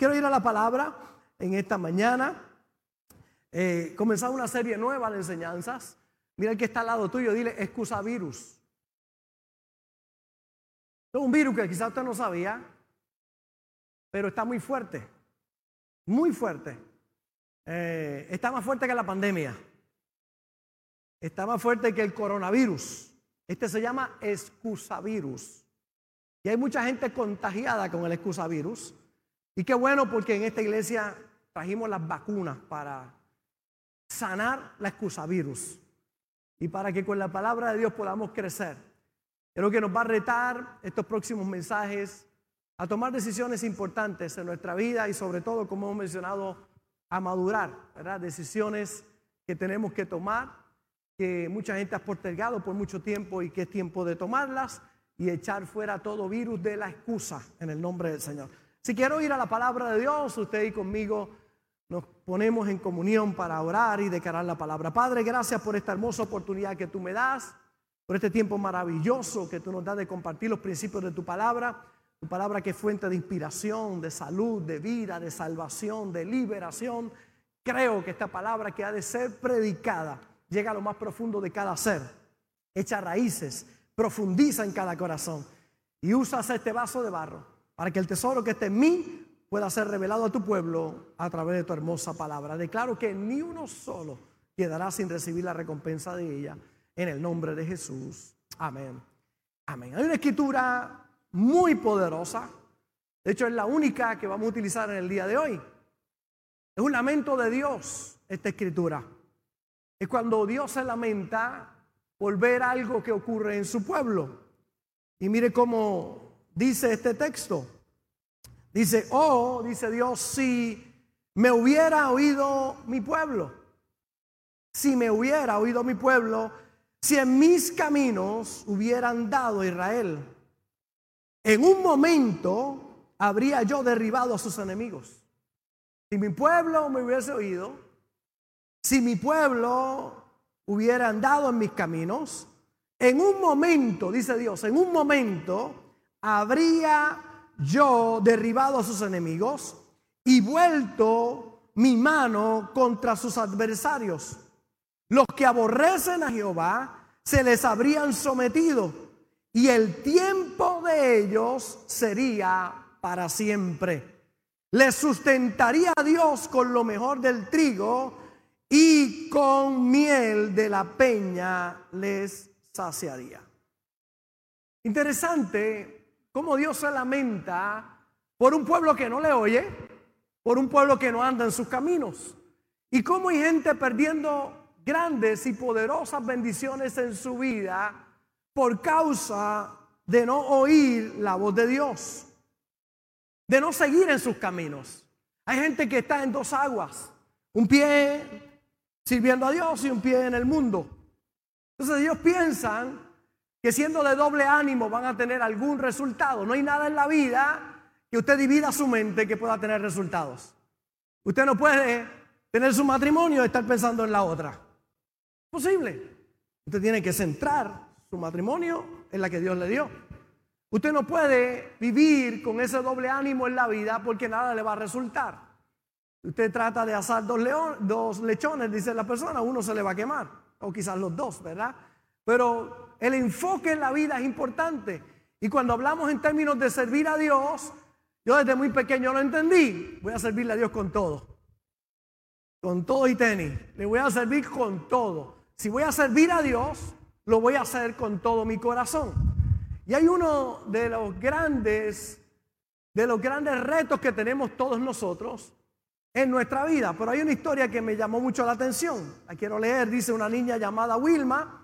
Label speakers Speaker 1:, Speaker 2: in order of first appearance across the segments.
Speaker 1: Quiero ir a la palabra en esta mañana. Eh, comenzar una serie nueva de enseñanzas. Mira el que está al lado tuyo, dile excusa virus. Es un virus que quizás usted no sabía, pero está muy fuerte, muy fuerte. Eh, está más fuerte que la pandemia. Está más fuerte que el coronavirus. Este se llama excusavirus. Y hay mucha gente contagiada con el excusavirus. Y qué bueno porque en esta iglesia trajimos las vacunas para sanar la excusavirus y para que con la palabra de Dios podamos crecer. Creo que nos va a retar estos próximos mensajes a tomar decisiones importantes en nuestra vida y sobre todo, como hemos mencionado, a madurar. Decisiones que tenemos que tomar, que mucha gente ha postergado por mucho tiempo y que es tiempo de tomarlas y echar fuera todo virus de la excusa en el nombre del Señor. Si quiero ir a la palabra de Dios, usted y conmigo nos ponemos en comunión para orar y declarar la palabra. Padre, gracias por esta hermosa oportunidad que tú me das, por este tiempo maravilloso que tú nos das de compartir los principios de tu palabra, tu palabra que es fuente de inspiración, de salud, de vida, de salvación, de liberación. Creo que esta palabra que ha de ser predicada llega a lo más profundo de cada ser, echa raíces, profundiza en cada corazón y usas este vaso de barro para que el tesoro que esté en mí pueda ser revelado a tu pueblo a través de tu hermosa palabra. Declaro que ni uno solo quedará sin recibir la recompensa de ella en el nombre de Jesús. Amén. Amén. Hay una escritura muy poderosa. De hecho, es la única que vamos a utilizar en el día de hoy. Es un lamento de Dios esta escritura. Es cuando Dios se lamenta por ver algo que ocurre en su pueblo. Y mire cómo dice este texto. Dice, oh, dice Dios, si me hubiera oído mi pueblo, si me hubiera oído mi pueblo, si en mis caminos hubieran dado Israel, en un momento habría yo derribado a sus enemigos. Si mi pueblo me hubiese oído, si mi pueblo hubiera andado en mis caminos, en un momento, dice Dios, en un momento habría yo derribado a sus enemigos y vuelto mi mano contra sus adversarios. Los que aborrecen a Jehová se les habrían sometido y el tiempo de ellos sería para siempre. Les sustentaría a Dios con lo mejor del trigo y con miel de la peña les saciaría. Interesante cómo Dios se lamenta por un pueblo que no le oye, por un pueblo que no anda en sus caminos. Y cómo hay gente perdiendo grandes y poderosas bendiciones en su vida por causa de no oír la voz de Dios, de no seguir en sus caminos. Hay gente que está en dos aguas, un pie sirviendo a Dios y un pie en el mundo. Entonces ellos piensan que siendo de doble ánimo van a tener algún resultado. No hay nada en la vida que usted divida su mente que pueda tener resultados. Usted no puede tener su matrimonio y estar pensando en la otra. Posible. Usted tiene que centrar su matrimonio en la que Dios le dio. Usted no puede vivir con ese doble ánimo en la vida porque nada le va a resultar. Usted trata de asar dos, dos lechones, dice la persona, uno se le va a quemar, o quizás los dos, ¿verdad? Pero el enfoque en la vida es importante. Y cuando hablamos en términos de servir a Dios, yo desde muy pequeño lo entendí. Voy a servirle a Dios con todo. Con todo y tenis. Le voy a servir con todo. Si voy a servir a Dios, lo voy a hacer con todo mi corazón. Y hay uno de los grandes, de los grandes retos que tenemos todos nosotros en nuestra vida. Pero hay una historia que me llamó mucho la atención. La quiero leer. Dice una niña llamada Wilma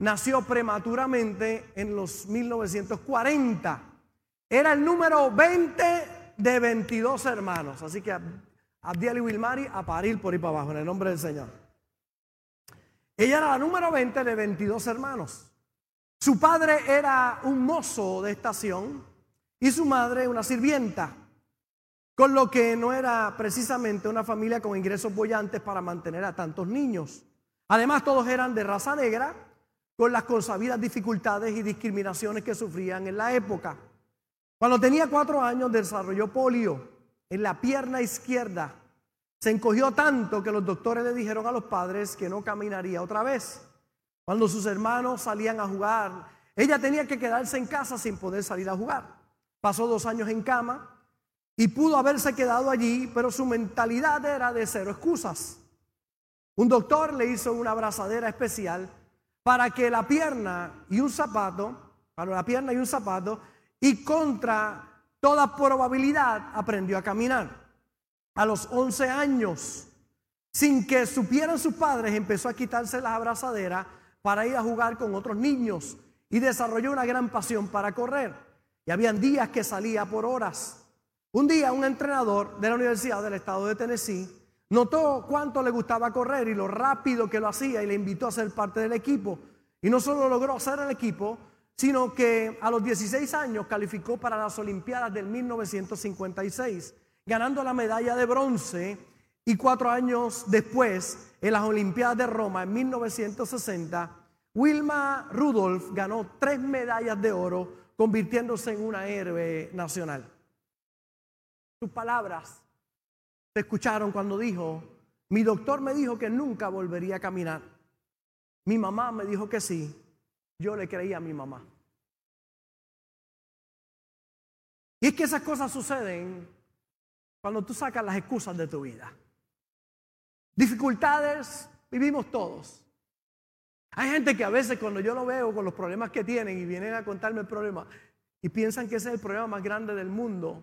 Speaker 1: nació prematuramente en los 1940. Era el número 20 de 22 hermanos. Así que Abdiel y Wilmari a parir por ir para abajo en el nombre del Señor. Ella era la número 20 de 22 hermanos. Su padre era un mozo de estación y su madre una sirvienta, con lo que no era precisamente una familia con ingresos bollantes para mantener a tantos niños. Además, todos eran de raza negra con las consabidas dificultades y discriminaciones que sufrían en la época. Cuando tenía cuatro años desarrolló polio en la pierna izquierda. Se encogió tanto que los doctores le dijeron a los padres que no caminaría otra vez. Cuando sus hermanos salían a jugar, ella tenía que quedarse en casa sin poder salir a jugar. Pasó dos años en cama y pudo haberse quedado allí, pero su mentalidad era de cero excusas. Un doctor le hizo una abrazadera especial para que la pierna y un zapato, para la pierna y un zapato, y contra toda probabilidad aprendió a caminar. A los 11 años, sin que supieran sus padres, empezó a quitarse las abrazaderas para ir a jugar con otros niños y desarrolló una gran pasión para correr. Y habían días que salía por horas. Un día un entrenador de la Universidad del Estado de Tennessee notó cuánto le gustaba correr y lo rápido que lo hacía y le invitó a ser parte del equipo. Y no solo logró hacer el equipo, sino que a los 16 años calificó para las Olimpiadas del 1956, ganando la medalla de bronce y cuatro años después, en las Olimpiadas de Roma en 1960, Wilma Rudolph ganó tres medallas de oro, convirtiéndose en una héroe nacional. Sus palabras se escucharon cuando dijo, mi doctor me dijo que nunca volvería a caminar. Mi mamá me dijo que sí. Yo le creía a mi mamá. Y es que esas cosas suceden cuando tú sacas las excusas de tu vida. Dificultades vivimos todos. Hay gente que a veces cuando yo lo veo con los problemas que tienen y vienen a contarme el problema y piensan que ese es el problema más grande del mundo,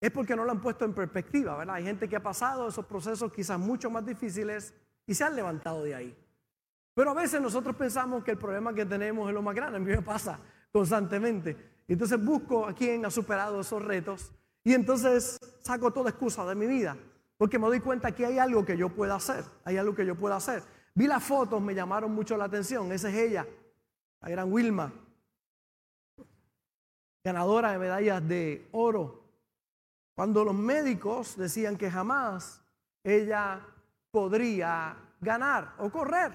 Speaker 1: es porque no lo han puesto en perspectiva, ¿verdad? Hay gente que ha pasado esos procesos quizás mucho más difíciles y se han levantado de ahí. Pero a veces nosotros pensamos que el problema que tenemos es lo más grande. A mí me pasa constantemente. Entonces busco a quien ha superado esos retos y entonces saco toda excusa de mi vida. Porque me doy cuenta que hay algo que yo pueda hacer. Hay algo que yo pueda hacer. Vi las fotos, me llamaron mucho la atención. Esa es ella, la gran Wilma, ganadora de medallas de oro cuando los médicos decían que jamás ella podría ganar o correr.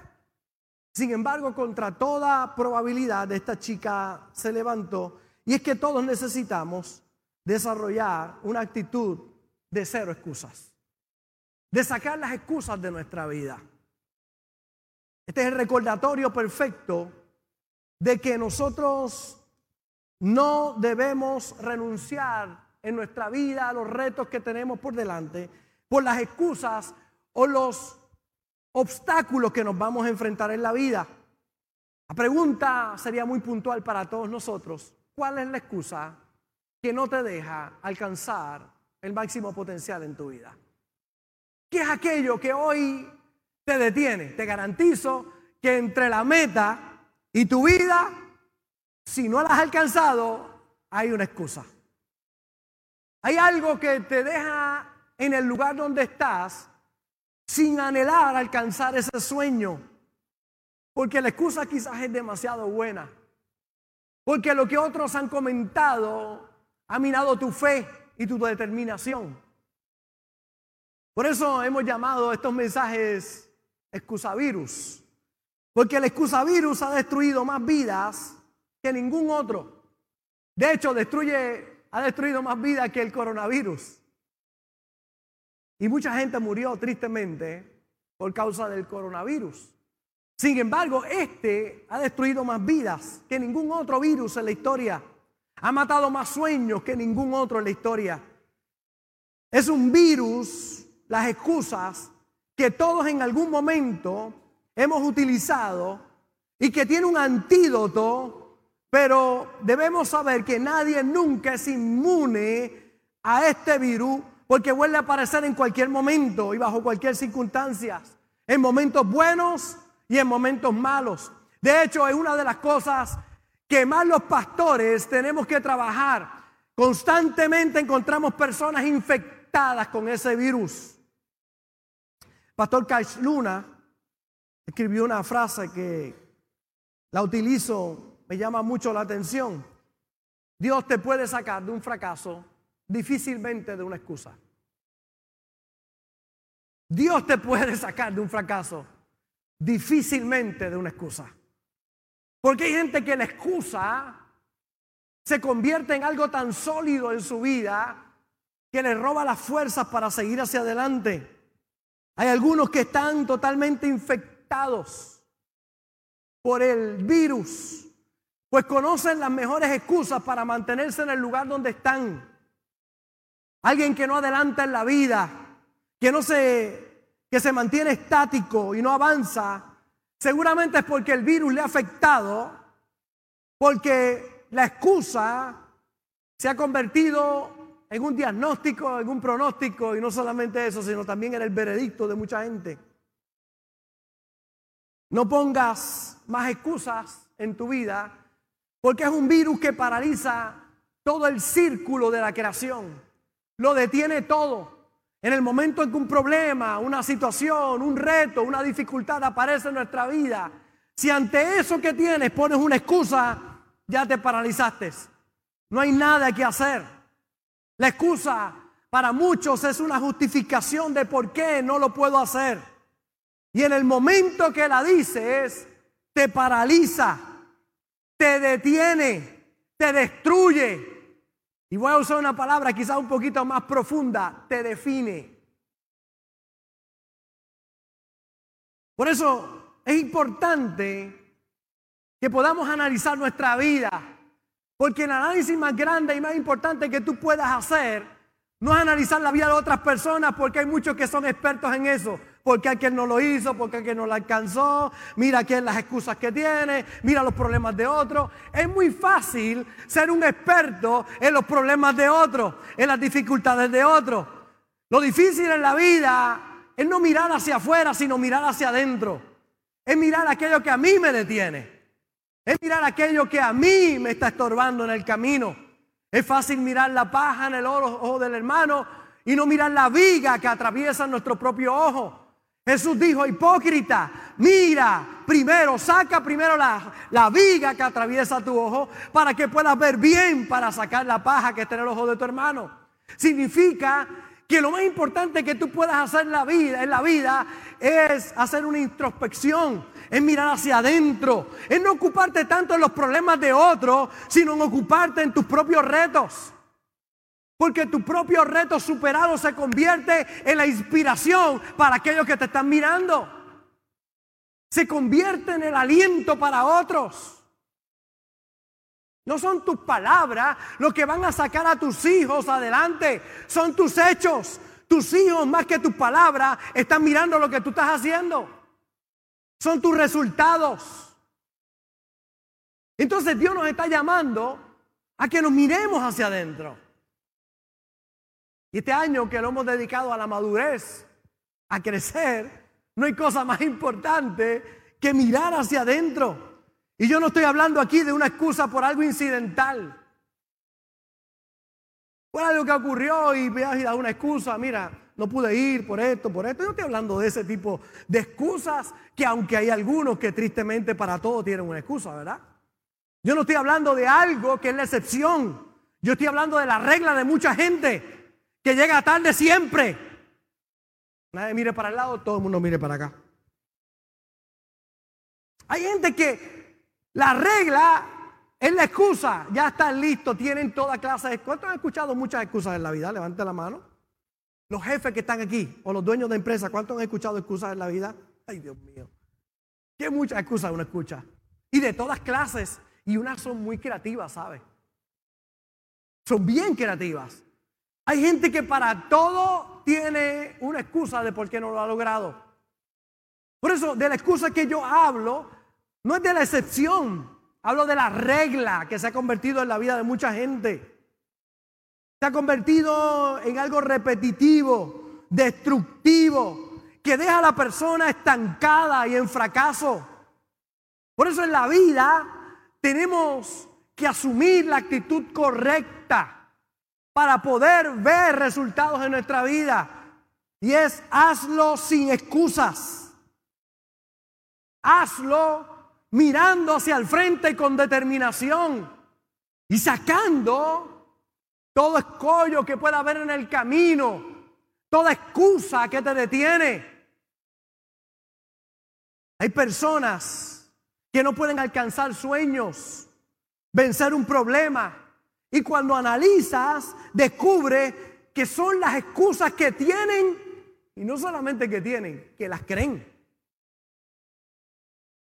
Speaker 1: Sin embargo, contra toda probabilidad, esta chica se levantó y es que todos necesitamos desarrollar una actitud de cero excusas, de sacar las excusas de nuestra vida. Este es el recordatorio perfecto de que nosotros no debemos renunciar en nuestra vida, los retos que tenemos por delante, por las excusas o los obstáculos que nos vamos a enfrentar en la vida. La pregunta sería muy puntual para todos nosotros. ¿Cuál es la excusa que no te deja alcanzar el máximo potencial en tu vida? ¿Qué es aquello que hoy te detiene? Te garantizo que entre la meta y tu vida, si no la has alcanzado, hay una excusa. Hay algo que te deja en el lugar donde estás sin anhelar alcanzar ese sueño. Porque la excusa quizás es demasiado buena. Porque lo que otros han comentado ha minado tu fe y tu determinación. Por eso hemos llamado estos mensajes excusavirus. Porque el excusavirus ha destruido más vidas que ningún otro. De hecho, destruye ha destruido más vidas que el coronavirus. Y mucha gente murió tristemente por causa del coronavirus. Sin embargo, este ha destruido más vidas que ningún otro virus en la historia. Ha matado más sueños que ningún otro en la historia. Es un virus, las excusas, que todos en algún momento hemos utilizado y que tiene un antídoto pero debemos saber que nadie nunca es inmune a este virus porque vuelve a aparecer en cualquier momento y bajo cualquier circunstancia, en momentos buenos y en momentos malos. De hecho, es una de las cosas que más los pastores tenemos que trabajar. Constantemente encontramos personas infectadas con ese virus. Pastor Cash Luna escribió una frase que la utilizo me llama mucho la atención. Dios te puede sacar de un fracaso difícilmente de una excusa. Dios te puede sacar de un fracaso difícilmente de una excusa. Porque hay gente que la excusa se convierte en algo tan sólido en su vida que les roba las fuerzas para seguir hacia adelante. Hay algunos que están totalmente infectados por el virus, pues conocen las mejores excusas para mantenerse en el lugar donde están. Alguien que no adelanta en la vida, que no se que se mantiene estático y no avanza, seguramente es porque el virus le ha afectado, porque la excusa se ha convertido en un diagnóstico, en un pronóstico, y no solamente eso, sino también en el veredicto de mucha gente. No pongas más excusas en tu vida, porque es un virus que paraliza todo el círculo de la creación, lo detiene todo. En el momento en que un problema, una situación, un reto, una dificultad aparece en nuestra vida, si ante eso que tienes pones una excusa, ya te paralizaste. No hay nada que hacer. La excusa para muchos es una justificación de por qué no lo puedo hacer. Y en el momento que la dices, te paraliza, te detiene, te destruye, y voy a usar una palabra quizás un poquito más profunda, te define. Por eso es importante que podamos analizar nuestra vida, porque el análisis más grande y más importante que tú puedas hacer no es analizar la vida de otras personas, porque hay muchos que son expertos en eso porque aquel no lo hizo, porque aquel no lo alcanzó, mira aquel las excusas que tiene, mira los problemas de otro. Es muy fácil ser un experto en los problemas de otro, en las dificultades de otro. Lo difícil en la vida es no mirar hacia afuera, sino mirar hacia adentro. Es mirar aquello que a mí me detiene. Es mirar aquello que a mí me está estorbando en el camino. Es fácil mirar la paja en el ojo del hermano y no mirar la viga que atraviesa nuestro propio ojo. Jesús dijo, hipócrita, mira, primero, saca primero la, la, viga que atraviesa tu ojo para que puedas ver bien para sacar la paja que está en el ojo de tu hermano. Significa que lo más importante que tú puedas hacer en la vida, es hacer una introspección, es mirar hacia adentro, es no ocuparte tanto en los problemas de otros, sino en ocuparte en tus propios retos. Porque tu propio reto superado se convierte en la inspiración para aquellos que te están mirando. Se convierte en el aliento para otros. No son tus palabras lo que van a sacar a tus hijos adelante. Son tus hechos. Tus hijos, más que tus palabras, están mirando lo que tú estás haciendo. Son tus resultados. Entonces Dios nos está llamando a que nos miremos hacia adentro. Y este año que lo hemos dedicado a la madurez, a crecer, no hay cosa más importante que mirar hacia adentro. Y yo no estoy hablando aquí de una excusa por algo incidental. Por algo que ocurrió y me has dado una excusa, mira, no pude ir por esto, por esto. Yo estoy hablando de ese tipo de excusas que aunque hay algunos que tristemente para todo tienen una excusa, ¿verdad? Yo no estoy hablando de algo que es la excepción. Yo estoy hablando de la regla de mucha gente que llega tarde siempre. Nadie mire para el lado, todo el mundo mire para acá. Hay gente que la regla es la excusa. Ya están listos, tienen toda clase de... ¿Cuántos han escuchado muchas excusas en la vida? Levante la mano. Los jefes que están aquí o los dueños de empresa, ¿cuántos han escuchado excusas en la vida? Ay, Dios mío. Qué muchas excusas uno escucha. Y de todas clases. Y unas son muy creativas, ¿sabes? Son bien creativas. Hay gente que para todo tiene una excusa de por qué no lo ha logrado. Por eso, de la excusa que yo hablo, no es de la excepción, hablo de la regla que se ha convertido en la vida de mucha gente. Se ha convertido en algo repetitivo, destructivo, que deja a la persona estancada y en fracaso. Por eso en la vida tenemos que asumir la actitud correcta para poder ver resultados en nuestra vida. Y es hazlo sin excusas. Hazlo mirando hacia el frente con determinación y sacando todo escollo que pueda haber en el camino, toda excusa que te detiene. Hay personas que no pueden alcanzar sueños, vencer un problema, y cuando analizas, descubre que son las excusas que tienen, y no solamente que tienen, que las creen.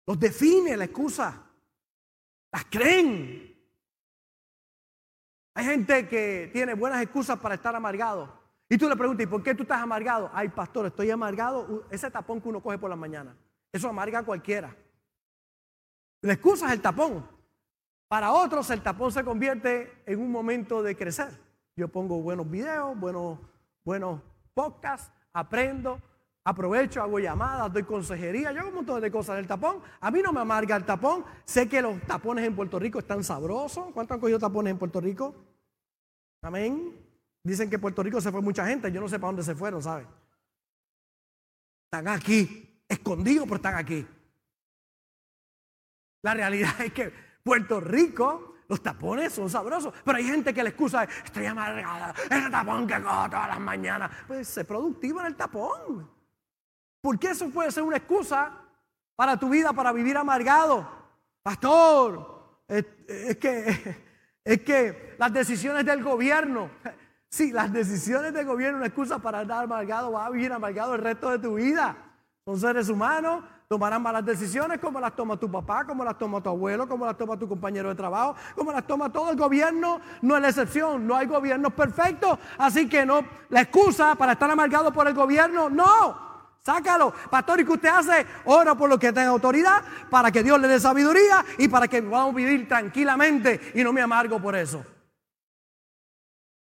Speaker 1: Los define la excusa. Las creen. Hay gente que tiene buenas excusas para estar amargado. Y tú le preguntas, ¿y por qué tú estás amargado? Ay, pastor, estoy amargado. Ese tapón que uno coge por la mañana. Eso amarga a cualquiera. La excusa es el tapón. Para otros el tapón se convierte en un momento de crecer. Yo pongo buenos videos, buenos, buenos podcasts, aprendo, aprovecho, hago llamadas, doy consejería, yo hago un montón de cosas del tapón. A mí no me amarga el tapón. Sé que los tapones en Puerto Rico están sabrosos. ¿Cuántos han cogido tapones en Puerto Rico? Amén. Dicen que Puerto Rico se fue mucha gente. Yo no sé para dónde se fueron, ¿sabes? Están aquí, escondidos, pero están aquí. La realidad es que Puerto Rico, los tapones son sabrosos, pero hay gente que le excusa, estoy amargada, ese tapón que cojo todas las mañanas. Pues sé productivo en el tapón. ¿Por qué eso puede ser una excusa para tu vida, para vivir amargado? Pastor, es, que, es que las decisiones del gobierno, sí, las decisiones del gobierno son una excusa para estar amargado, vas a vivir amargado el resto de tu vida. Son seres humanos, tomarán malas decisiones como las toma tu papá, como las toma tu abuelo, como las toma tu compañero de trabajo, como las toma todo el gobierno. No es la excepción, no hay gobiernos perfectos. Así que no, la excusa para estar amargado por el gobierno, no. Sácalo. Pastor, ¿y qué usted hace? Ora por lo que tenga autoridad, para que Dios le dé sabiduría y para que podamos vivir tranquilamente y no me amargo por eso.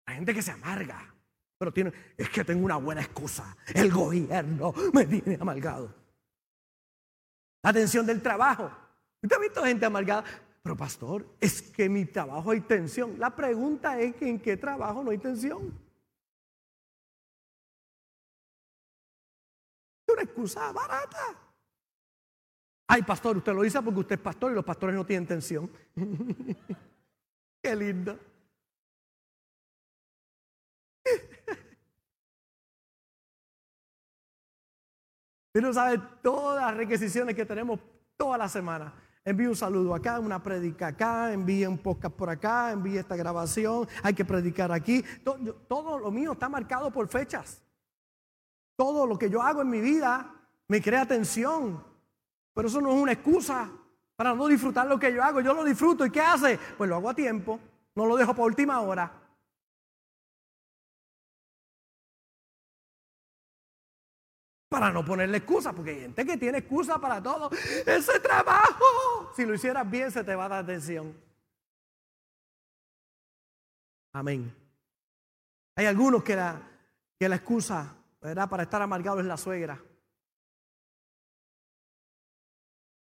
Speaker 1: Hay gente que se amarga, pero tiene, es que tengo una buena excusa. El gobierno me tiene amargado. La tensión del trabajo. ¿Usted ha visto gente amargada? Pero pastor, es que mi trabajo hay tensión. La pregunta es que en qué trabajo no hay tensión. Es una excusa barata. Ay, pastor, usted lo dice porque usted es pastor y los pastores no tienen tensión. qué lindo. Usted no sabe todas las requisiciones que tenemos toda la semana. Envíe un saludo acá, una predica acá, envíe un podcast por acá, envíe esta grabación, hay que predicar aquí. Todo, todo, lo mío está marcado por fechas. Todo lo que yo hago en mi vida me crea tensión. Pero eso no es una excusa para no disfrutar lo que yo hago. Yo lo disfruto. ¿Y qué hace? Pues lo hago a tiempo. No lo dejo para última hora. Para no ponerle excusa, porque hay gente que tiene excusa para todo. Ese trabajo, si lo hicieras bien, se te va a dar atención. Amén. Hay algunos que la, que la excusa ¿verdad? para estar amargado es la suegra.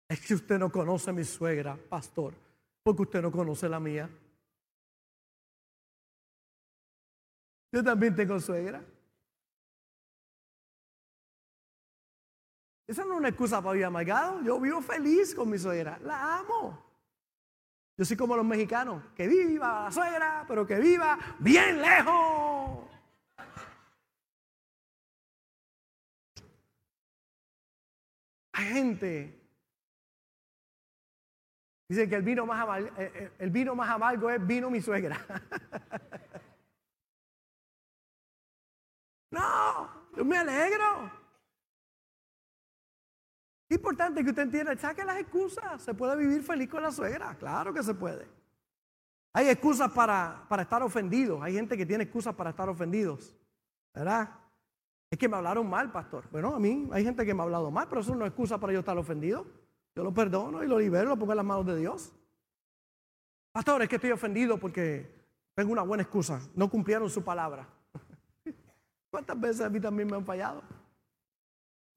Speaker 1: Es que usted no conoce mi suegra, pastor, porque usted no conoce la mía. Yo también tengo suegra. Esa no es una excusa para vivir amargado. Yo vivo feliz con mi suegra. La amo. Yo soy como los mexicanos. Que viva la suegra, pero que viva bien lejos. Hay gente. Dice que el vino más amargo, eh, eh, el vino más amargo es vino mi suegra. no, yo me alegro. Importante que usted entienda, saque las excusas. Se puede vivir feliz con la suegra, claro que se puede. Hay excusas para, para estar ofendidos. Hay gente que tiene excusas para estar ofendidos. ¿Verdad? Es que me hablaron mal, pastor. Bueno, a mí hay gente que me ha hablado mal, pero eso no es excusa para yo estar ofendido. Yo lo perdono y lo libero, lo pongo en las manos de Dios. Pastor, es que estoy ofendido porque tengo una buena excusa. No cumplieron su palabra. ¿Cuántas veces a mí también me han fallado?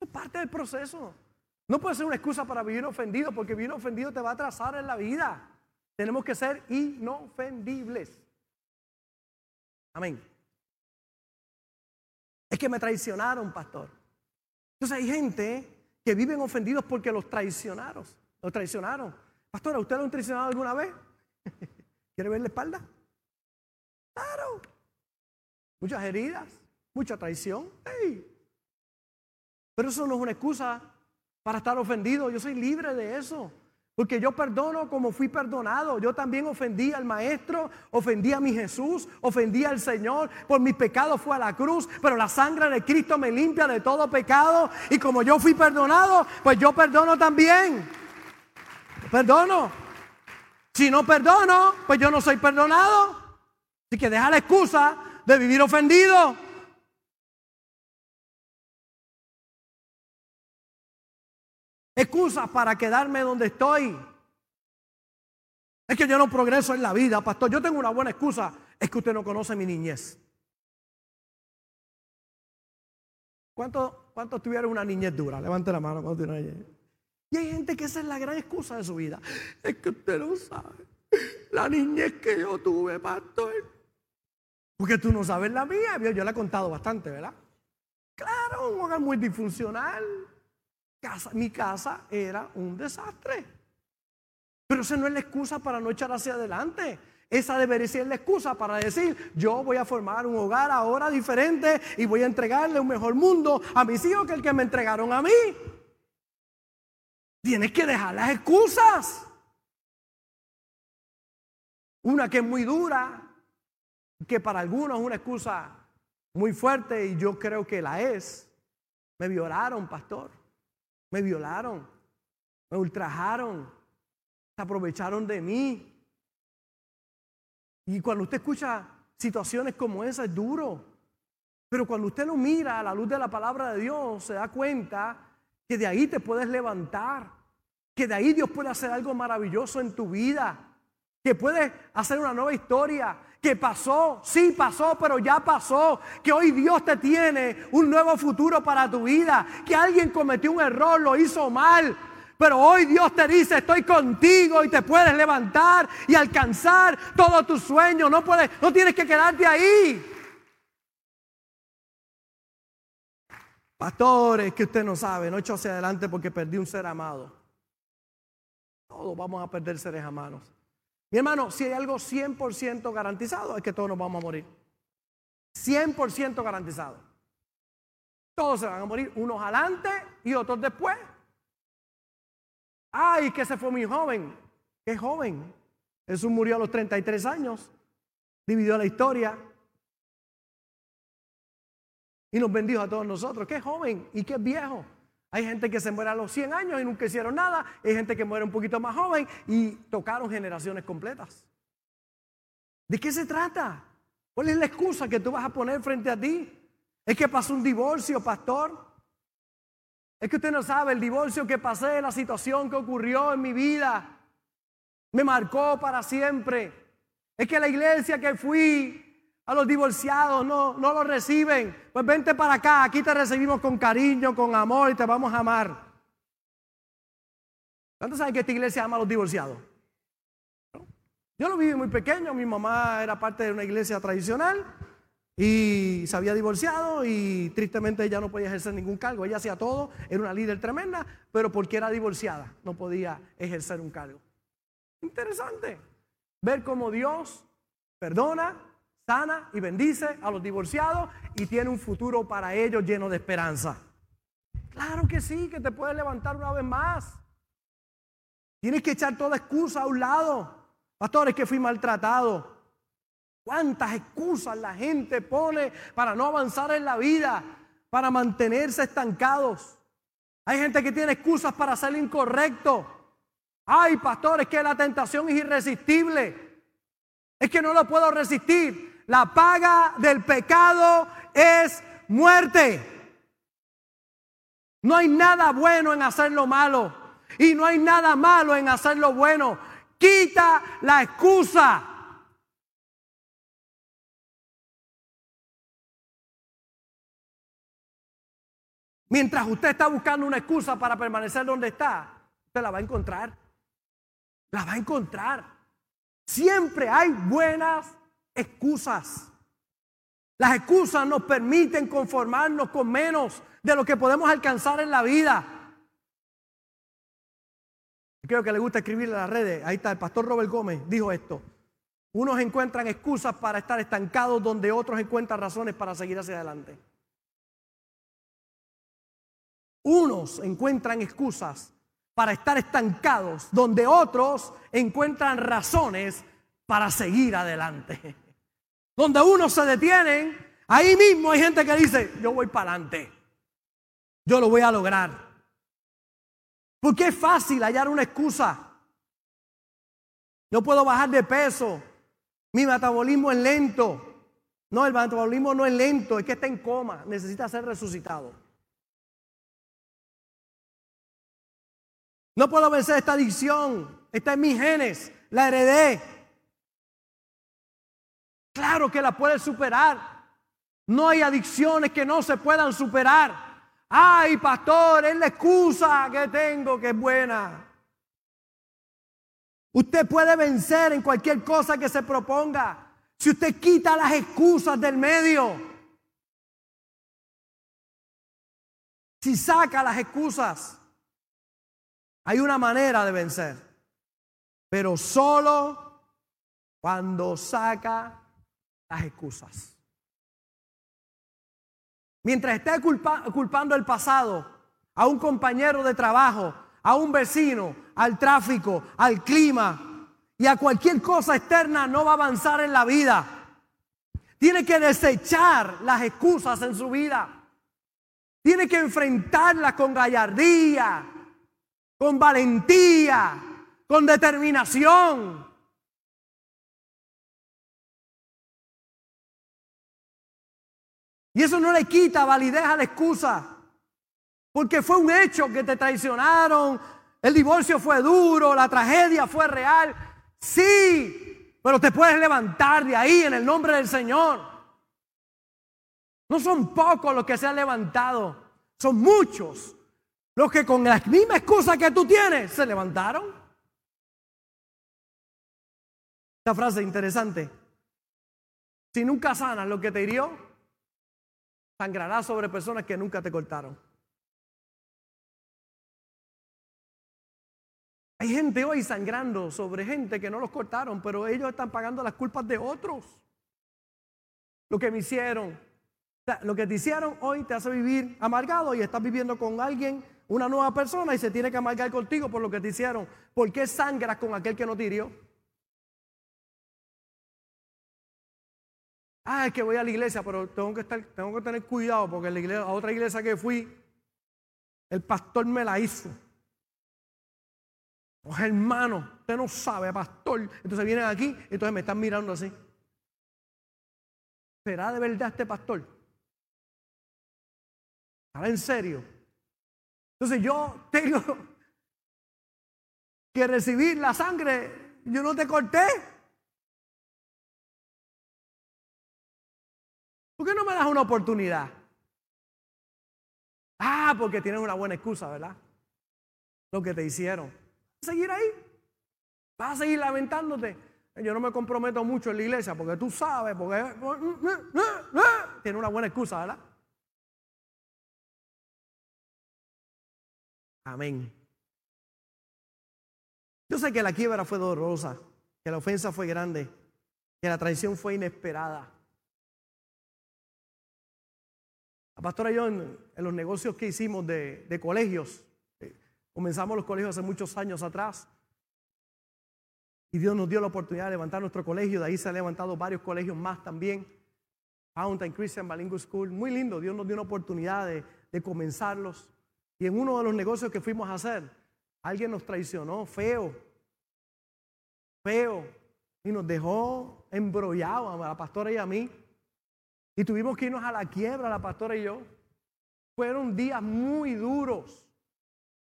Speaker 1: Es parte del proceso. No puede ser una excusa para vivir ofendido, porque vivir ofendido te va a atrasar en la vida. Tenemos que ser inofendibles. Amén. Es que me traicionaron, pastor. Entonces hay gente que viven ofendidos porque los traicionaron. Los traicionaron. Pastor, ¿a usted lo han traicionado alguna vez? ¿Quiere ver la espalda? Claro. Muchas heridas, mucha traición. Pero eso no es una excusa para estar ofendido. Yo soy libre de eso. Porque yo perdono como fui perdonado. Yo también ofendí al Maestro, ofendí a mi Jesús, ofendí al Señor. Por mis pecados fue a la cruz, pero la sangre de Cristo me limpia de todo pecado. Y como yo fui perdonado, pues yo perdono también. Perdono. Si no perdono, pues yo no soy perdonado. Así que deja la excusa de vivir ofendido. Excusas para quedarme donde estoy. Es que yo no progreso en la vida, pastor. Yo tengo una buena excusa. Es que usted no conoce mi niñez. ¿Cuántos cuánto tuvieron una niñez dura? Levante la mano. Y hay gente que esa es la gran excusa de su vida. Es que usted no sabe. La niñez que yo tuve, pastor. Porque tú no sabes la mía. Yo le he contado bastante, ¿verdad? Claro, un hogar muy disfuncional mi casa era un desastre. Pero esa no es la excusa para no echar hacia adelante. Esa debería ser la excusa para decir, yo voy a formar un hogar ahora diferente y voy a entregarle un mejor mundo a mis hijos que el que me entregaron a mí. Tienes que dejar las excusas. Una que es muy dura, que para algunos es una excusa muy fuerte y yo creo que la es. Me violaron, pastor. Me violaron, me ultrajaron, se aprovecharon de mí. Y cuando usted escucha situaciones como esa es duro. Pero cuando usted lo mira a la luz de la palabra de Dios, se da cuenta que de ahí te puedes levantar, que de ahí Dios puede hacer algo maravilloso en tu vida, que puede hacer una nueva historia, que pasó, sí pasó, pero ya pasó, que hoy Dios te tiene un nuevo futuro para tu vida, que alguien cometió un error, lo hizo mal, pero hoy Dios te dice, estoy contigo y te puedes levantar y alcanzar todos tus sueños, no puedes, no tienes que quedarte ahí. Pastores, que usted no sabe, no echo hacia adelante porque perdí un ser amado. Todos vamos a perder seres amados. Mi hermano, si hay algo 100% garantizado, es que todos nos vamos a morir. 100% garantizado. Todos se van a morir, unos adelante y otros después. Ay, que se fue muy joven. Qué joven. Jesús murió a los 33 años. Dividió la historia. Y nos bendijo a todos nosotros. Qué joven y qué viejo. Hay gente que se muere a los 100 años y nunca hicieron nada. Hay gente que muere un poquito más joven y tocaron generaciones completas. ¿De qué se trata? ¿Cuál es la excusa que tú vas a poner frente a ti? ¿Es que pasó un divorcio, pastor? Es que usted no sabe el divorcio que pasé, la situación que ocurrió en mi vida. Me marcó para siempre. Es que la iglesia que fui a los divorciados no, no lo reciben. Pues vente para acá, aquí te recibimos con cariño, con amor y te vamos a amar. ¿Cuántos saben que esta iglesia ama a los divorciados? Yo lo viví muy pequeño, mi mamá era parte de una iglesia tradicional y se había divorciado y tristemente ella no podía ejercer ningún cargo. Ella hacía todo, era una líder tremenda, pero porque era divorciada no podía ejercer un cargo. Interesante ver cómo Dios perdona, sana y bendice a los divorciados y tiene un futuro para ellos lleno de esperanza. Claro que sí, que te puedes levantar una vez más. Tienes que echar toda excusa a un lado. Pastores, que fui maltratado. ¿Cuántas excusas la gente pone para no avanzar en la vida, para mantenerse estancados? Hay gente que tiene excusas para ser incorrecto. Ay, pastores, que la tentación es irresistible. Es que no lo puedo resistir la paga del pecado es muerte. No hay nada bueno en hacer lo malo y no hay nada malo en hacer lo bueno. Quita la excusa. Mientras usted está buscando una excusa para permanecer donde está, usted la va a encontrar. La va a encontrar. Siempre hay buenas excusas. Las excusas nos permiten conformarnos con menos de lo que podemos alcanzar en la vida. Creo que le gusta escribir en las redes. Ahí está, el pastor Robert Gómez dijo esto. Unos encuentran excusas para estar estancados donde otros encuentran razones para seguir hacia adelante. Unos encuentran excusas para estar estancados, donde otros encuentran razones para seguir adelante. Donde unos se detienen, ahí mismo hay gente que dice, yo voy para adelante, yo lo voy a lograr. Porque es fácil hallar una excusa. No puedo bajar de peso, mi metabolismo es lento. No, el metabolismo no es lento, es que está en coma, necesita ser resucitado. No puedo vencer esta adicción, está en mis genes, la heredé. Claro que la puedes superar. No hay adicciones que no se puedan superar. Ay, pastor, es la excusa que tengo que es buena. Usted puede vencer en cualquier cosa que se proponga. Si usted quita las excusas del medio. Si saca las excusas. Hay una manera de vencer. Pero solo cuando saca las excusas. Mientras esté culpando el pasado a un compañero de trabajo, a un vecino, al tráfico, al clima y a cualquier cosa externa, no va a avanzar en la vida. Tiene que desechar las excusas en su vida. Tiene que enfrentarlas con gallardía, con valentía, con determinación. Y eso no le quita validez a la excusa. Porque fue un hecho que te traicionaron, el divorcio fue duro, la tragedia fue real. Sí, pero te puedes levantar de ahí en el nombre del Señor. No son pocos los que se han levantado, son muchos los que con la misma excusa que tú tienes se levantaron. Esta frase interesante. Si nunca sanas lo que te hirió, sangrará sobre personas que nunca te cortaron. Hay gente hoy sangrando sobre gente que no los cortaron, pero ellos están pagando las culpas de otros. Lo que me hicieron. lo que te hicieron hoy te hace vivir amargado y estás viviendo con alguien, una nueva persona, y se tiene que amargar contigo por lo que te hicieron. ¿Por qué sangras con aquel que no te hirió? Ah, es que voy a la iglesia, pero tengo que, estar, tengo que tener cuidado porque la iglesia, otra iglesia que fui, el pastor me la hizo. Oh, hermano, usted no sabe, pastor. Entonces vienen aquí, entonces me están mirando así. ¿Será de verdad este pastor? ¿Estará en serio? Entonces yo tengo que recibir la sangre. Yo no te corté. ¿Por qué no me das una oportunidad? Ah, porque tienes una buena excusa, ¿verdad? Lo que te hicieron seguir ahí. Vas a seguir lamentándote. Yo no me comprometo mucho en la iglesia porque tú sabes, porque tiene una buena excusa, ¿verdad? Amén. Yo sé que la quiebra fue dolorosa, que la ofensa fue grande, que la traición fue inesperada. Pastora y yo en, los negocios que hicimos de, colegios, Comenzamos los colegios hace muchos años atrás. Y Dios nos dio la oportunidad de levantar nuestro colegio. De ahí se han levantado varios colegios más también. Fountain Christian Bilingual School. Muy lindo. Dios nos dio una oportunidad de, de comenzarlos. Y en uno de los negocios que fuimos a hacer, alguien nos traicionó feo. Feo. Y nos dejó embrollados a la pastora y a mí. Y tuvimos que irnos a la quiebra, la pastora y yo. Fueron días muy duros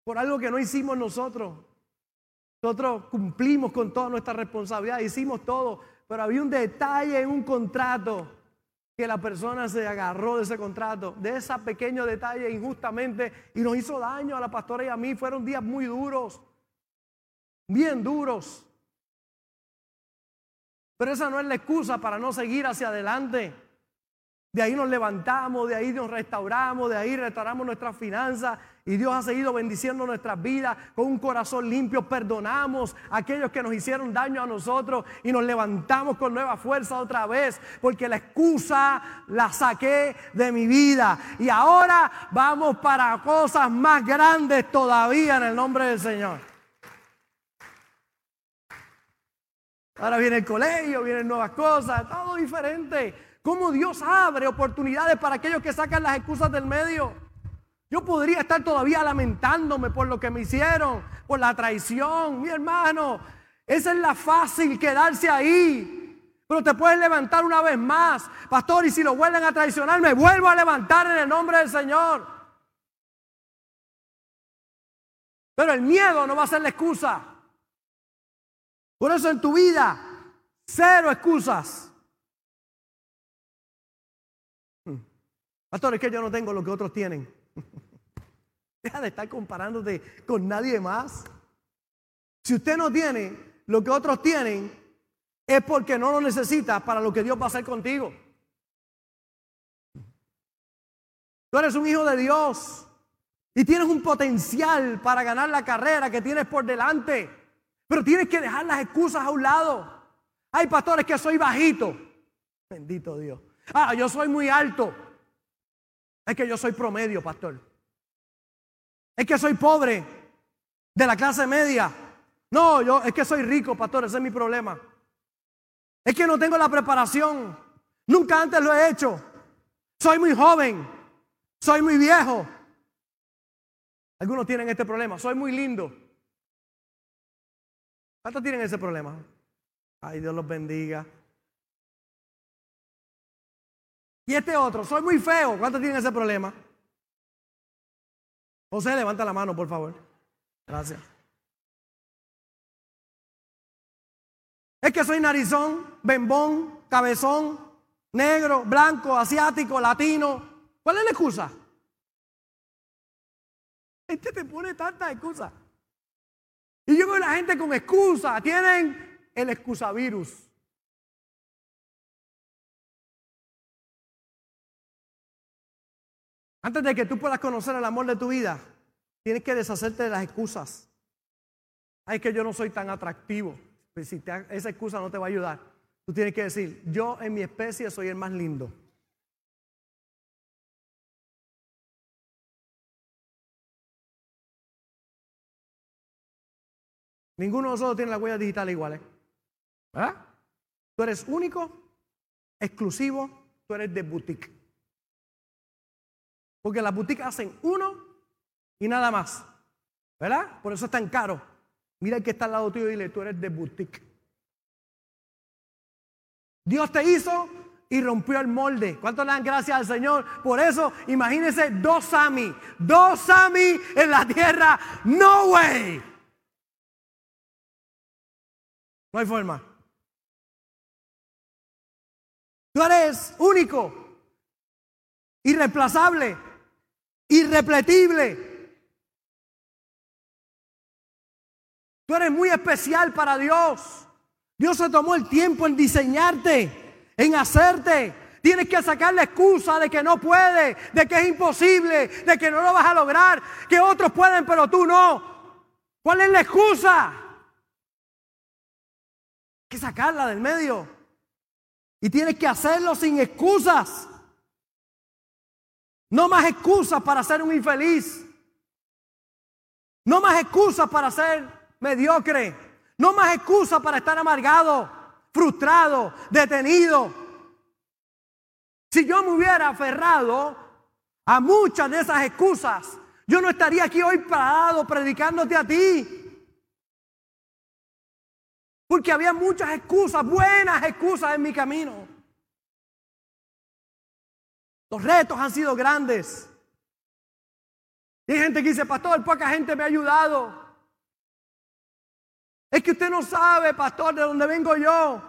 Speaker 1: por algo que no hicimos nosotros. Nosotros cumplimos con toda nuestra responsabilidad, hicimos todo, pero había un detalle en un contrato que la persona se agarró de ese contrato, de ese pequeño detalle injustamente y nos hizo daño a la pastora y a mí. Fueron días muy duros, bien duros. Pero esa no es la excusa para no seguir hacia adelante. De ahí nos levantamos, de ahí nos restauramos, de ahí restauramos nuestras finanzas y Dios ha seguido bendiciendo nuestras vidas con un corazón limpio. Perdonamos a aquellos que nos hicieron daño a nosotros y nos levantamos con nueva fuerza otra vez porque la excusa la saqué de mi vida. Y ahora vamos para cosas más grandes todavía en el nombre del Señor. Ahora viene el colegio, vienen nuevas cosas, todo diferente. Cómo Dios abre oportunidades para aquellos que sacan las excusas del medio. Yo podría estar todavía lamentándome por lo que me hicieron, por la traición, mi hermano. Esa es la fácil, quedarse ahí. Pero te puedes levantar una vez más. Pastor, y si lo vuelven a traicionar, me vuelvo a levantar en el nombre del Señor. Pero el miedo no va a ser la excusa. Por eso en tu vida, cero excusas. Pastor, es que yo no tengo lo que otros tienen. Deja de estar comparándote con nadie más. Si usted no tiene lo que otros tienen, es porque no lo necesita para lo que Dios va a hacer contigo. Tú eres un hijo de Dios y tienes un potencial para ganar la carrera que tienes por delante, pero tienes que dejar las excusas a un lado. Hay pastores que soy bajito. Bendito Dios. Ah, yo soy muy alto. Es que yo soy promedio, pastor. Es que soy pobre, de la clase media. No, yo es que soy rico, pastor, ese es mi problema. Es que no tengo la preparación. Nunca antes lo he hecho. Soy muy joven. Soy muy viejo. Algunos tienen este problema. Soy muy lindo. ¿Cuántos tienen ese problema? Ay, Dios los bendiga. Y este otro, soy muy feo. ¿Cuántos tienen ese problema? José, levanta la mano, por favor. Gracias. Es que soy narizón, bembón, cabezón, negro, blanco, asiático, latino. ¿Cuál es la excusa? Este te pone tantas excusas. Y yo veo la gente con excusa. Tienen el excusavirus. Antes de que tú puedas conocer el amor de tu vida, tienes que deshacerte de las excusas. Ay, que yo no soy tan atractivo. Pues si esa excusa no te va a ayudar. Tú tienes que decir, yo en mi especie soy el más lindo. Ninguno de nosotros tiene la huella digital igual. ¿eh? ¿Verdad? Tú eres único, exclusivo, tú eres de boutique. Porque las boutiques hacen uno y nada más. ¿Verdad? Por eso es tan caro. Mira el que está al lado tuyo y dile, tú eres de boutique. Dios te hizo y rompió el molde. ¿Cuánto le dan gracias al Señor? Por eso, imagínense dos Sami, dos Sami en la tierra. No way. No hay forma. Tú eres único, irreemplazable irrepetible. Tú eres muy especial para Dios. Dios se tomó el tiempo en diseñarte, en hacerte. Tienes que sacar la excusa de que no puede, de que es imposible, de que no lo vas a lograr, que otros pueden pero tú no. ¿Cuál es la excusa? Hay que sacarla del medio. Y tienes que hacerlo sin excusas. No más excusas para ser un infeliz. No más excusas para ser mediocre. No más excusas para estar amargado, frustrado, detenido. Si yo me hubiera aferrado a muchas de esas excusas, yo no estaría aquí hoy parado predicándote a ti. Porque había muchas excusas, buenas excusas en mi camino. Los retos han sido grandes. Y hay gente que dice, pastor, poca gente me ha ayudado. Es que usted no sabe, pastor, de dónde vengo yo.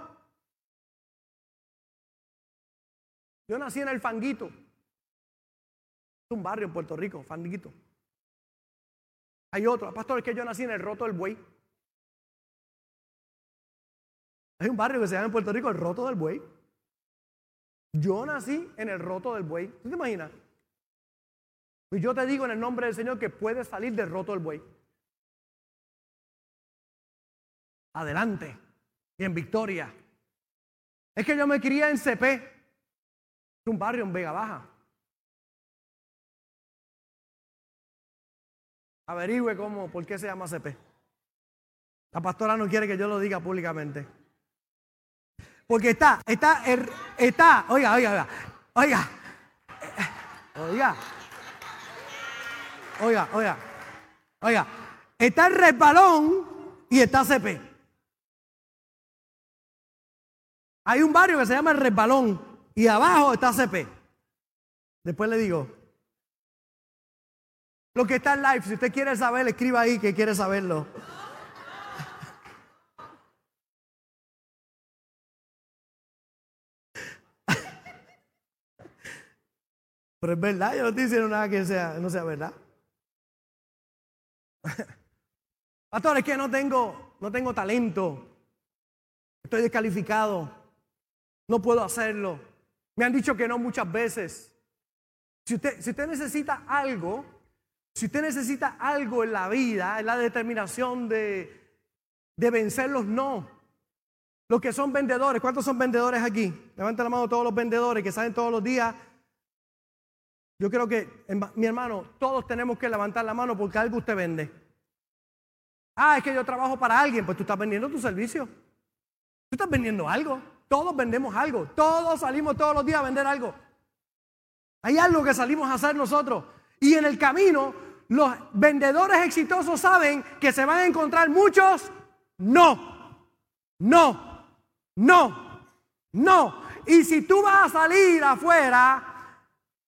Speaker 1: Yo nací en el Fanguito. Es un barrio en Puerto Rico, Fanguito. Hay otro, pastor, es que yo nací en el Roto del Buey. Hay un barrio que se llama en Puerto Rico el Roto del Buey. Yo nací en el roto del buey. ¿Tú te imaginas? Y yo te digo en el nombre del Señor que puedes salir del roto del buey. Adelante. Y en victoria. Es que yo me crié en CP. Es un barrio en Vega Baja. Averigüe cómo, por qué se llama CP. La pastora no quiere que yo lo diga públicamente. Porque está, está, está, oiga, oiga, oiga, oiga, oiga, oiga, oiga, está el resbalón y está CP. Hay un barrio que se llama el resbalón y abajo está CP. Después le digo. Lo que está en live, si usted quiere saber, escriba ahí que quiere saberlo. Pero es verdad, yo no estoy diciendo nada que sea, no sea verdad. Pastor, es que no tengo, no tengo talento. Estoy descalificado. No puedo hacerlo. Me han dicho que no muchas veces. Si usted, si usted necesita algo, si usted necesita algo en la vida, es la determinación de, de no. Los que son vendedores, ¿cuántos son vendedores aquí? Levanten la mano todos los vendedores que salen todos los días yo creo que, mi hermano, todos tenemos que levantar la mano porque algo usted vende. Ah, es que yo trabajo para alguien, pues tú estás vendiendo tu servicio. Tú estás vendiendo algo. Todos vendemos algo. Todos salimos todos los días a vender algo. Hay algo que salimos a hacer nosotros. Y en el camino, los vendedores exitosos saben que se van a encontrar muchos no. No. No. No. Y si tú vas a salir afuera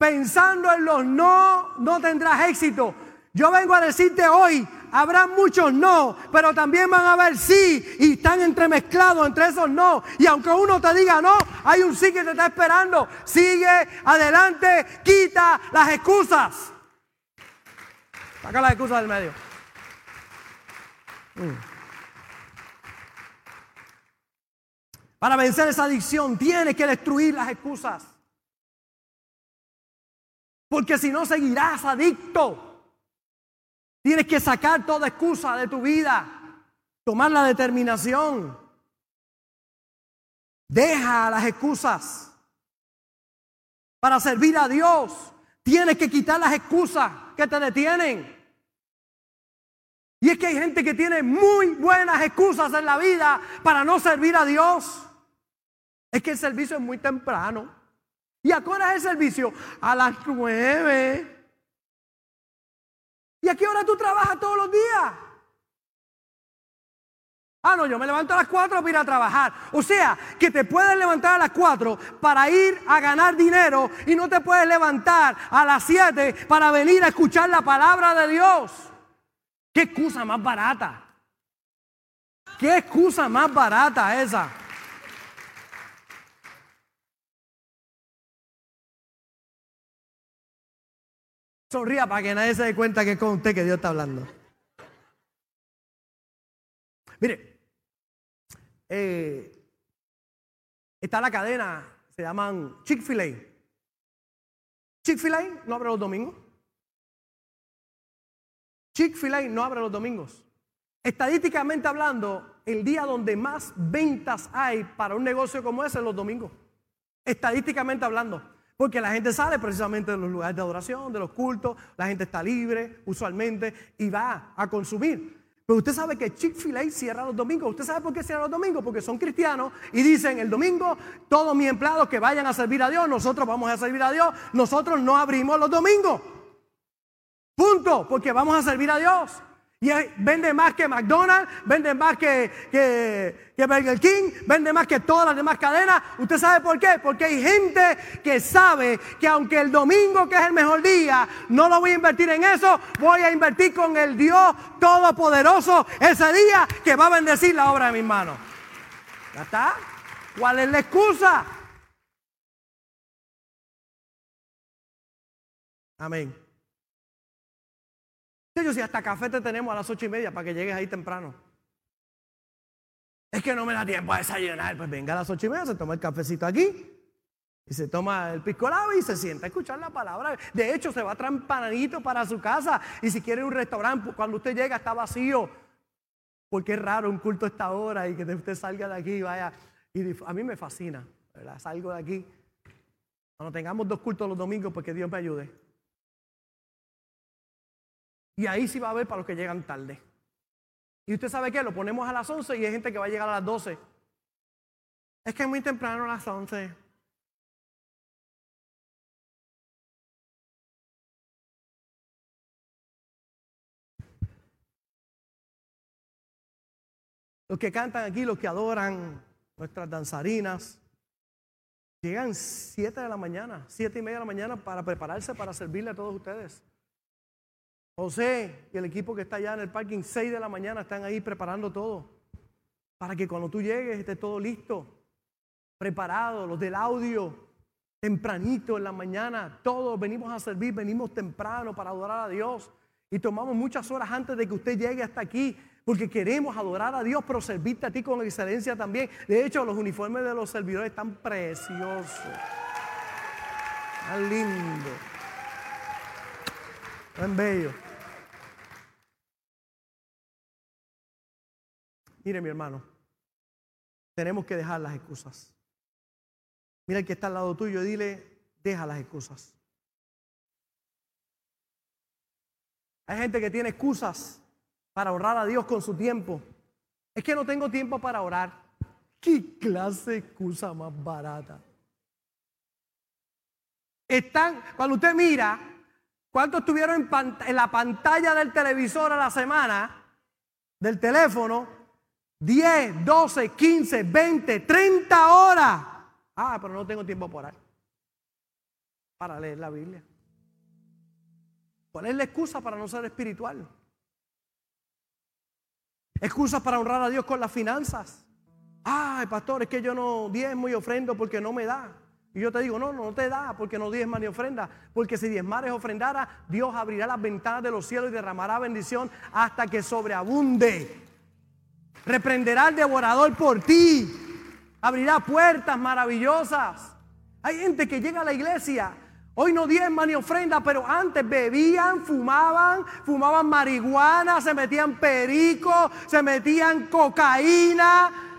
Speaker 1: pensando en los no, no tendrás éxito. Yo vengo a decirte hoy, habrá muchos no, pero también van a haber sí y están entremezclados entre esos no. Y aunque uno te diga no, hay un sí que te está esperando. Sigue adelante, quita las excusas. Saca las excusas del medio. Mm. Para vencer esa adicción tienes que destruir las excusas. Porque si no seguirás adicto. Tienes que sacar toda excusa de tu vida. Tomar la determinación. Deja las excusas. Para servir a Dios, tienes que quitar las excusas que te detienen. Y es que hay gente que tiene muy buenas excusas en la vida para no servir a Dios. Es que el servicio es muy temprano. ¿Y a qué hora es el servicio? A las nueve. ¿Y a qué hora tú trabajas todos los días? Ah, no, yo me levanto a las cuatro para ir a trabajar. O sea, que te puedes levantar a las cuatro para ir a ganar dinero y no te puedes levantar a las siete para venir a escuchar la palabra de Dios. ¿Qué excusa más barata? ¿Qué excusa más barata esa? Sonría para que nadie se dé cuenta que es con usted que Dios está hablando. Mire, eh, está la cadena, se llaman Chick-fil-A. Chick-fil-A no abre los domingos. Chick-fil-A no abre los domingos. Estadísticamente hablando, el día donde más ventas hay para un negocio como ese es los domingos. Estadísticamente hablando. Porque la gente sale precisamente de los lugares de adoración, de los cultos, la gente está libre usualmente y va a consumir. Pero usted sabe que Chick-fil-A cierra los domingos. ¿Usted sabe por qué cierra los domingos? Porque son cristianos y dicen el domingo todos mis empleados que vayan a servir a Dios, nosotros vamos a servir a Dios, nosotros no abrimos los domingos. Punto, porque vamos a servir a Dios. Y vende más que McDonald's, vende más que, que, que, Burger King, vende más que todas las demás cadenas. ¿Usted sabe por qué? Porque hay gente que sabe que aunque el domingo, que es el mejor día, no lo voy a invertir en eso, voy a invertir con el Dios Todopoderoso ese día que va a bendecir la obra de mis manos. ¿Ya está? ¿Cuál es la excusa? Amén. Yo si hasta café te tenemos a las ocho y media para que llegues ahí temprano. Es que no me da tiempo a desayunar. Pues venga a las ocho y media, se toma el cafecito aquí. Y se toma el piscolado y se sienta a escuchar la palabra. De hecho, se va trampanadito para su casa. Y si quiere un restaurante, cuando usted llega está vacío. Porque es raro un culto a esta hora y que usted salga de aquí y vaya. Y a mí me fascina. Salgo de aquí. Cuando tengamos dos cultos los domingos, porque Dios me ayude. Y ahí sí va a haber para los que llegan tarde. Y usted sabe qué, lo ponemos a las 11 y hay gente que va a llegar a las 12. Es que es muy temprano a las 11. Los que cantan aquí, los que adoran, nuestras danzarinas, llegan 7 de la mañana, 7 y media de la mañana para prepararse para servirle a todos ustedes. José y el equipo que está allá en el parking, 6 de la mañana están ahí preparando todo. Para que cuando tú llegues esté todo listo, preparado, los del audio, tempranito en la mañana, todos venimos a servir, venimos temprano para adorar a Dios. Y tomamos muchas horas antes de que usted llegue hasta aquí, porque queremos adorar a Dios, pero servirte a ti con excelencia también. De hecho, los uniformes de los servidores están preciosos. Tan lindo. Tan bello. Mire, mi hermano, tenemos que dejar las excusas. Mira el que está al lado tuyo, dile, deja las excusas. Hay gente que tiene excusas para orar a Dios con su tiempo. Es que no tengo tiempo para orar. ¿Qué clase de excusa más barata? Están, cuando usted mira, ¿cuántos estuvieron en, la pantalla del televisor a la semana, del teléfono? 10, 12, 15, 20, 30 horas. Ah, pero no tengo tiempo para. Para leer la Biblia. ¿Cuál es la excusa para no ser espiritual? Excusas para honrar a Dios con las finanzas. Ay, pastor, es que yo no diezmo y ofrendo porque no me da. Y yo te digo, no, no te da porque no diezma ni ofrenda. Porque si diezmares ofrendara, Dios abrirá las ventanas de los cielos y derramará bendición hasta que sobreabunde. Reprenderá al devorador por ti. Abrirá puertas maravillosas. Hay gente que llega a la iglesia. Hoy no diezma ni ofrenda, pero antes bebían, fumaban, fumaban marihuana, se metían perico, se metían cocaína.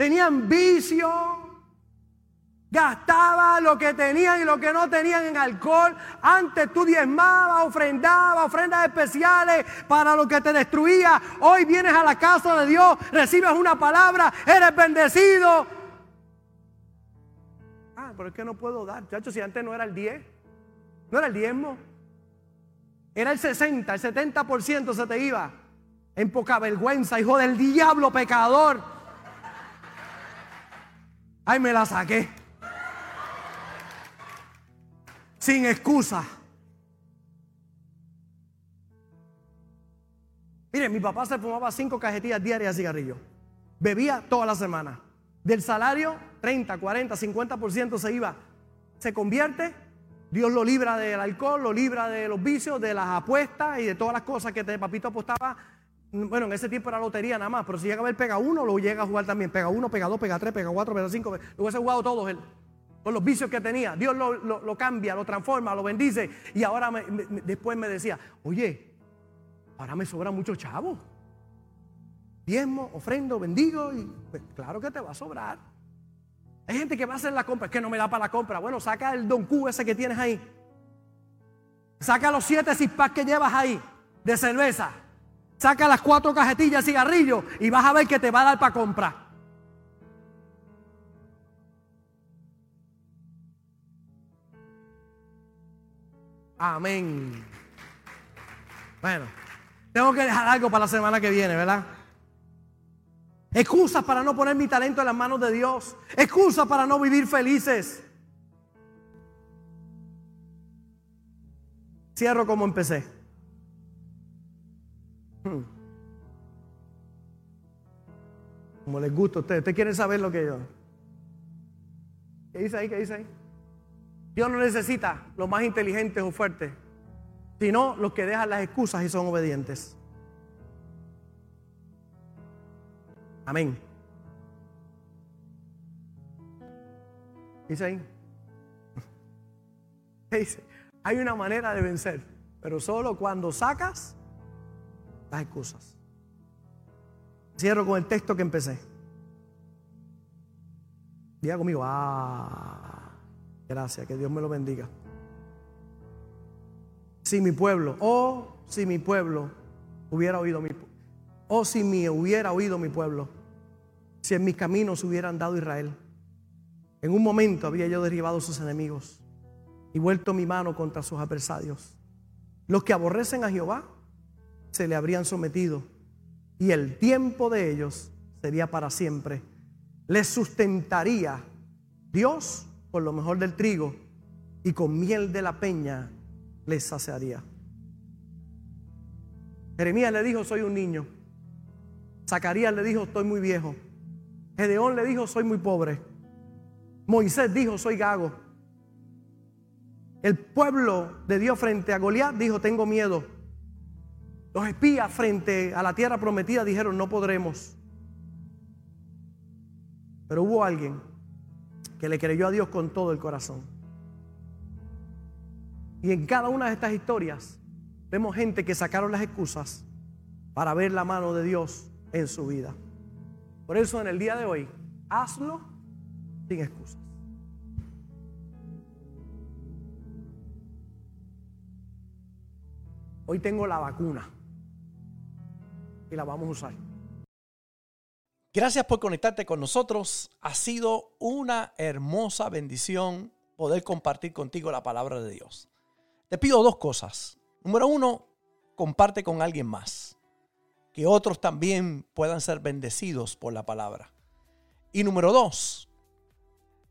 Speaker 1: Tenían vicio. Gastaba lo que tenían y lo que no tenían en alcohol. Antes tú diezmabas, ofrendabas, ofrendas especiales para lo que te destruía. Hoy vienes a la casa de Dios, recibes una palabra, eres bendecido. Ah, pero es que no puedo dar. Chacho, si antes no era el 10, no era el diezmo. Era el 60, el 70% se te iba. En poca vergüenza, hijo del diablo, pecador. Ay, me la saqué sin excusa. Mire, mi papá se fumaba cinco cajetillas diarias de cigarrillo. Bebía toda la semana. Del salario, 30, 40, 50% se iba. Se convierte, Dios lo libra del alcohol, lo libra de los vicios, de las apuestas y de todas las cosas que papito apostaba. Bueno, en ese tiempo era lotería nada más, pero si llega a ver pega uno, lo llega a jugar también. Pega uno, pega dos, pega tres, pega cuatro, pega cinco. Lo hubiese jugado todos él con los vicios que tenía. Dios lo, cambia, lo transforma, lo bendice. Y ahora después me decía, oye, ahora me sobra mucho chavo. Diezmo, ofrendo, bendigo y pues, claro que te va a sobrar. Hay gente que va a hacer la compra, es que no me da para la compra. Bueno, saca el Don Q ese que tienes ahí. Saca los siete six que llevas ahí de cerveza. Saca las cuatro cajetillas de cigarrillo y vas a ver que te va a dar para comprar. Amén. Bueno, tengo que dejar algo para la semana que viene, ¿verdad? Excusas para no poner mi talento en las manos de Dios. Excusas para no vivir felices. Cierro como empecé. Hmm. Como les gusta a ustedes. Ustedes quieren saber lo que yo. ¿Qué dice ahí? ¿Qué dice ahí? Dios no necesita los más inteligentes o fuertes, sino los que dejan las excusas y son obedientes. Amén. Dice ahí. Dice, hay una manera de vencer, pero solo cuando sacas las excusas. Cierro con el texto que empecé. Diga conmigo, ah, gracias, que Dios me lo bendiga. Si mi pueblo, oh, si mi pueblo hubiera oído mi oh, si me hubiera oído mi pueblo, si en mis caminos hubiera andado Israel. En un momento había yo derribado sus enemigos y vuelto mi mano contra sus adversarios. Los que aborrecen a Jehová se le habrían sometido y el tiempo de ellos sería para siempre. Les sustentaría Dios por lo mejor del trigo y con miel de la peña les saciaría. Jeremías le dijo, soy un niño. Zacarías le dijo, estoy muy viejo. Gedeón le dijo, soy muy pobre. Moisés dijo, soy gago. El pueblo de Dios frente a Goliat dijo, tengo miedo. Los espías frente a la tierra prometida dijeron, no podremos. Pero hubo alguien que le creyó a Dios con todo el corazón. Y en cada una de estas historias vemos gente que sacaron las excusas para ver la mano de Dios en su vida. Por eso en el día de hoy, hazlo sin excusas. Hoy tengo la vacuna y la vamos a usar.
Speaker 2: Gracias por conectarte con nosotros. Ha sido una hermosa bendición poder compartir contigo la palabra de Dios. Te pido dos cosas. Número uno, comparte con alguien más. Que otros también puedan ser bendecidos por la palabra. Y número dos,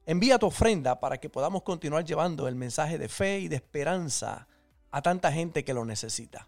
Speaker 2: envía tu ofrenda para que podamos continuar llevando el mensaje de fe y de esperanza a tanta gente que lo necesita.